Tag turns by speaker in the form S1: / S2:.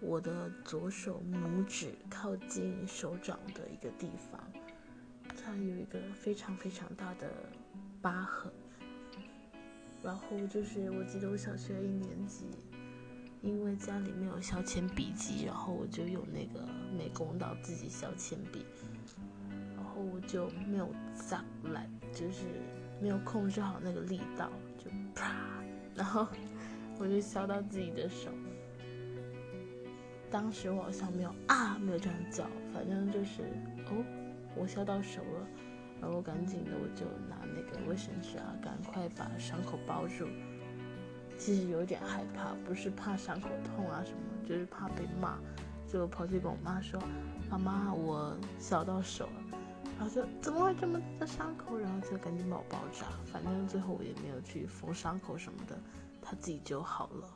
S1: 我的左手拇指靠近手掌的一个地方，它有一个非常非常大的疤痕。然后就是我记得我小学一年级，因为家里没有削铅笔机，然后我就用那个美工刀自己削铅笔，然后我就没有扎来，就是没有控制好那个力道，就啪，然后我就削到自己的手。当时我好像没有啊，没有这样叫，反正就是哦，我削到手了，然后赶紧的我就拿那个卫生纸啊，赶快把伤口包住。其实有点害怕，不是怕伤口痛啊什么，就是怕被骂，就跑去跟我妈说：“妈妈，我削到手了。”然后说：“怎么会这么大的伤口？”然后就赶紧把我包扎。反正最后我也没有去缝伤口什么的，它自己就好了。